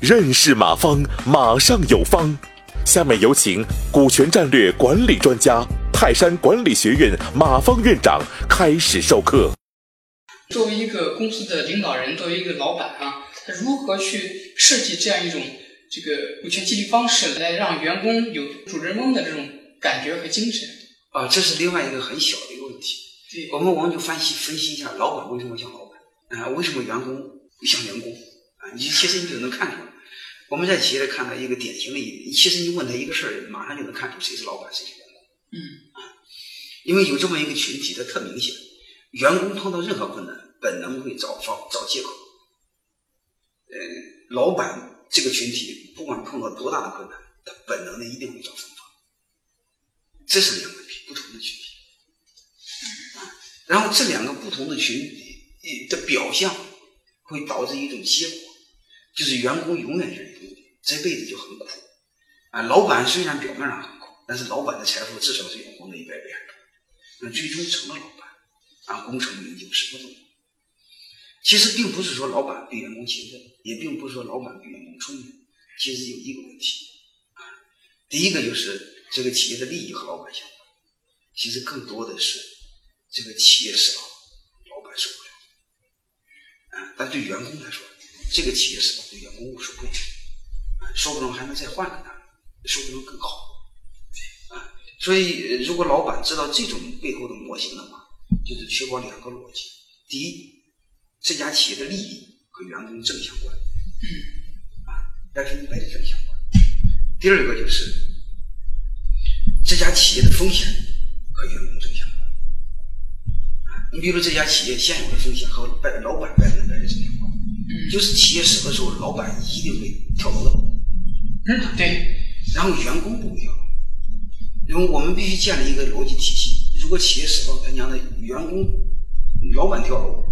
认识马方，马上有方。下面有请股权战略管理专家、泰山管理学院马方院长开始授课。作为一个公司的领导人，作为一个老板啊，他如何去设计这样一种这个股权激励方式，来让员工有主人翁的这种感觉和精神？啊，这是另外一个很小的一个问题。对，我们我们就分析分析一下，老板为什么像老板啊？为什么员工不像员工啊？你其实你就能看出来。我们在企业里看到一个典型的一，其实你问他一个事儿，马上就能看出谁是老板，谁是员工。嗯啊，因为有这么一个群体，它特明显。员工碰到任何困难，本能会找方找借口。呃，老板这个群体，不管碰到多大的困难，他本能的一定会找方法。这是两个不同的群体。啊，然后这两个不同的群体的表象，会导致一种结果。就是员工永远是员工，这辈子就很苦啊。老板虽然表面上很苦，但是老板的财富至少是员工的一百倍。那最终成了老板啊，功成名就，什么都有。其实并不是说老板比员工勤奋，也并不是说老板比员工聪明。其实有一个问题啊，第一个就是这个企业的利益和老板相关，其实更多的是这个企业死了，老板受不了但对员工来说，这个企业是对员工无所谓，说不定还能再换个呢，说不定更好，啊，所以如果老板知道这种背后的模型的话，就是确保两个逻辑：第一，这家企业的利益和员工正相关，啊，百分之百的正相关；第二个就是这家企业的风险和员工正相关，啊，你比如这家企业现有的风险和百老板百分之百的正相关。就是企业死的时候，老板一定会跳楼的。嗯，对。然后员工不会跳，因为我们必须建立一个逻辑体系。如果企业死了，他娘的，员工、老板跳楼，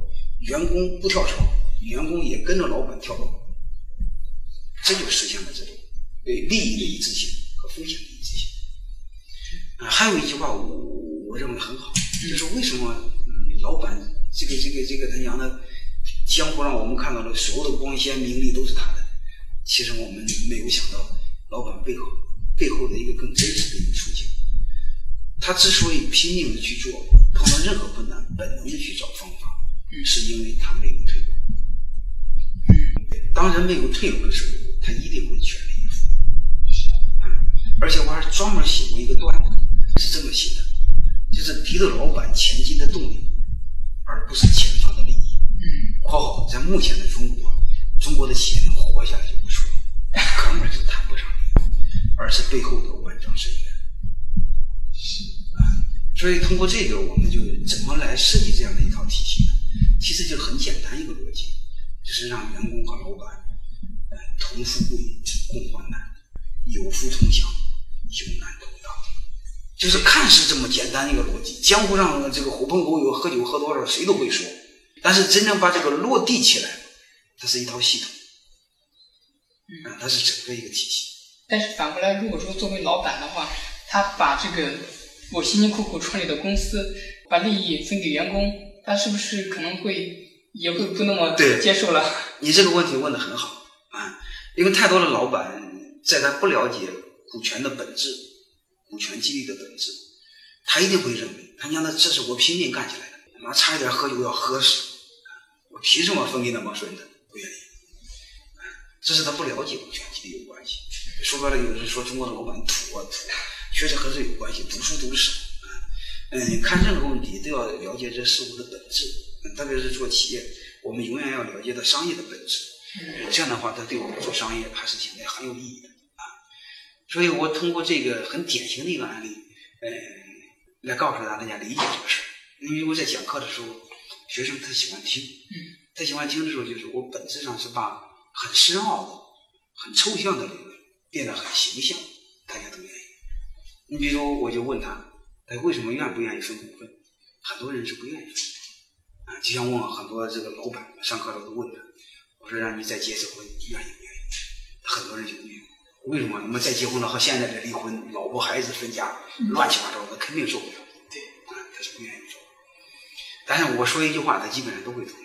员工不跳槽，员工也跟着老板跳楼，这就实现了这种对利益的一致性和风险的一致性。啊，还有一句话，我我认为很好，就是为什么老板这个这个这个他娘的。江湖上我们看到的所有的光鲜名利都是他的，其实我们没有想到老板背后背后的一个更真实的一个处境。他之所以拼命的去做，碰到任何困难本能的去找方法，是因为他没有退路。当人没有退路的时候，他一定会全力以赴。而且我还专门写过一个段子，是这么写的：就是敌对老板前进目前的中国，中国的企业能活下来就不说，根本就谈不上，而是背后的万丈深渊。是啊，所以通过这个，我们就怎么来设计这样的一套体系呢？其实就很简单一个逻辑，就是让员工和老板，呃，同富贵，共患难，有福同享，有难同当。就是看似这么简单一个逻辑，江湖上这个狐朋狗友喝酒喝多了，谁都会说。但是真正把这个落地起来，它是一套系统，啊，它是整个一个体系。但是反过来，如果说作为老板的话，他把这个我辛辛苦苦创立的公司，把利益分给员工，他是不是可能会也会不那么接受了？你这个问题问的很好啊，因为太多的老板在他不了解股权的本质、股权激励的本质，他一定会认为，他娘的，这是我拼命干起来的，妈差一点喝酒要喝死。我凭什么分给那么顺的？不愿意，这是他不了解股权激励有关系。说白了，有人说中国的老板土啊土，确实和这有关系。读书读少，嗯，看任何问题都要了解这事物的本质。特别是做企业，我们永远要了解到商业的本质。这样的话，它对我们做商业还是现在很有意义的啊。所以我通过这个很典型的一个案例，嗯，来告诉大家理解这个事儿。因为我在讲课的时候。学生他喜欢听，他喜欢听的时候，就是我本质上是把很深奥的、很抽象的理论变得很形象，大家都愿意。你比如，我就问他，他为什么愿不愿意分股份？很多人是不愿意分，啊，就像问很多这个老板，上课的时候都问他，我说让你再结一次婚，愿意不愿意？很多人就不愿意。为什么？你们再结婚了和现在的离婚，老婆孩子分家，乱七八糟的，肯定受不了。但是我说一句话，他基本上都会同意。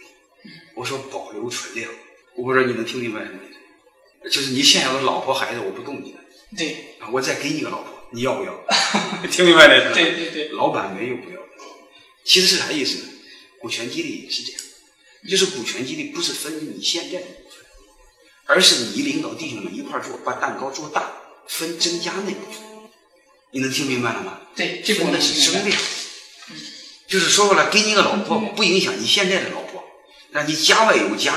我说保留存量，我不知道你能听明白什么意思？就是你现有的老婆孩子我不动你的，对，啊，我再给你个老婆，你要不要？听明白了是吧？对对对，老板没有不要的。其实是啥意思呢？股权激励也是这样，就是股权激励不是分你现在的部分，而是你领导弟兄们一块儿做，把蛋糕做大，分增加那部分。你能听明白了吗？对，这个我能明白。就是说过来，给你个老婆不影响你现在的老婆，让你家外有家，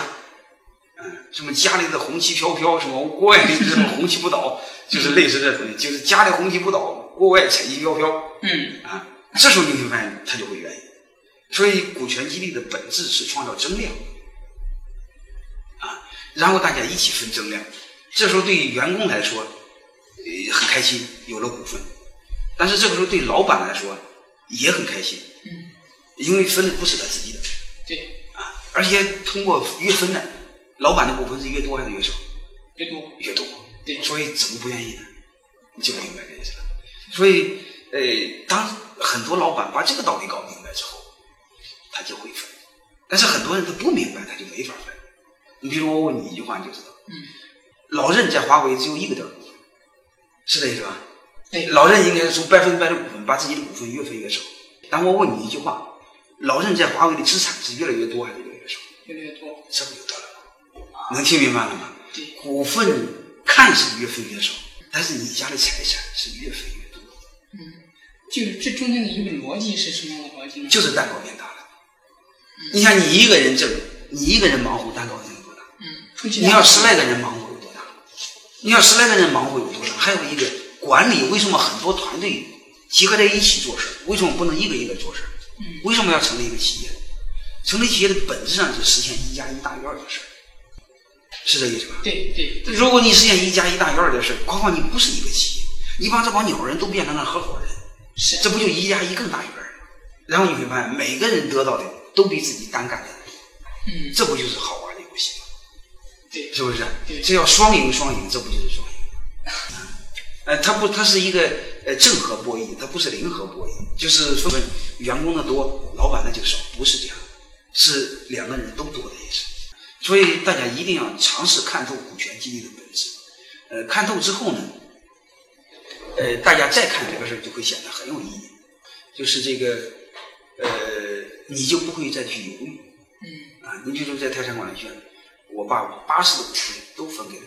嗯，什么家里的红旗飘飘，什么国外的什么红旗不倒，就是类似这种的，就是家里红旗不倒，国外彩旗飘飘，嗯，啊，这时候你会发现他就会愿意。所以股权激励的本质是创造增量，啊，然后大家一起分增量。这时候对于员工来说，呃，很开心，有了股份。但是这个时候对老板来说也很开心，嗯，因为分的不是他自己的对，啊，而且通过越分呢，老板的股份是越多还是越少？越多，越多。对所以怎么不愿意呢？你就明白这意思了。所以，呃，当很多老板把这个道理搞明白之后，他就会分。但是很多人他不明白，他就没法分。你比如我问你一句话，你就知道。嗯，老任在华为只有一个点儿股份，是这意思吧？对，老任应该是从百分百的股份把自己的股份越分越少。但我问你一句话：老任在华为的资产是越来越多还是越来越少？越来越多，这不就得了吗？能听明白了吗？对，股份看似越分越少，但是你家的财产是越分越多，嗯，就是这中间的一个逻辑是什么样的逻辑呢？就是蛋糕变大了。你看，你一个人挣，你一个人忙活，蛋糕能有多大？嗯，你要十来个人忙活有多大？你要十来个人忙活有多大？还有一个管理，为什么很多团队集合在一起做事？为什么不能一个一个做事？嗯为什么要成立一个企业？成立企业的本质上是实现一加一大于二的事，是这意思吧？对对，如果你实现一加一大于二的事，况况你不是一个企业，你把这帮鸟人都变成了合伙人，是这不就一加一更大于二吗？然后你会发现，每个人得到的都比自己单干的多，嗯，这不就是好玩的游戏吗？对，是不是对？这叫双赢双赢，这不就是双赢？呃，它不，它是一个呃正和博弈，它不是零和博弈，就是分员工的多，老板的就少，不是这样，是两个人都多的意思。所以大家一定要尝试看透股权激励的本质。呃，看透之后呢，呃，大家再看这个事儿就会显得很有意义，就是这个呃，你就不会再去犹豫。嗯啊，你比如在泰山管理学院，我把八十的股权都分给了。